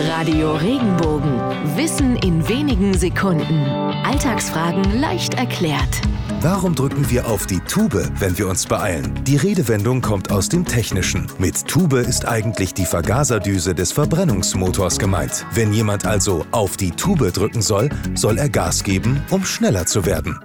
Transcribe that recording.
Radio Regenbogen. Wissen in wenigen Sekunden. Alltagsfragen leicht erklärt. Warum drücken wir auf die Tube, wenn wir uns beeilen? Die Redewendung kommt aus dem Technischen. Mit Tube ist eigentlich die Vergaserdüse des Verbrennungsmotors gemeint. Wenn jemand also auf die Tube drücken soll, soll er Gas geben, um schneller zu werden.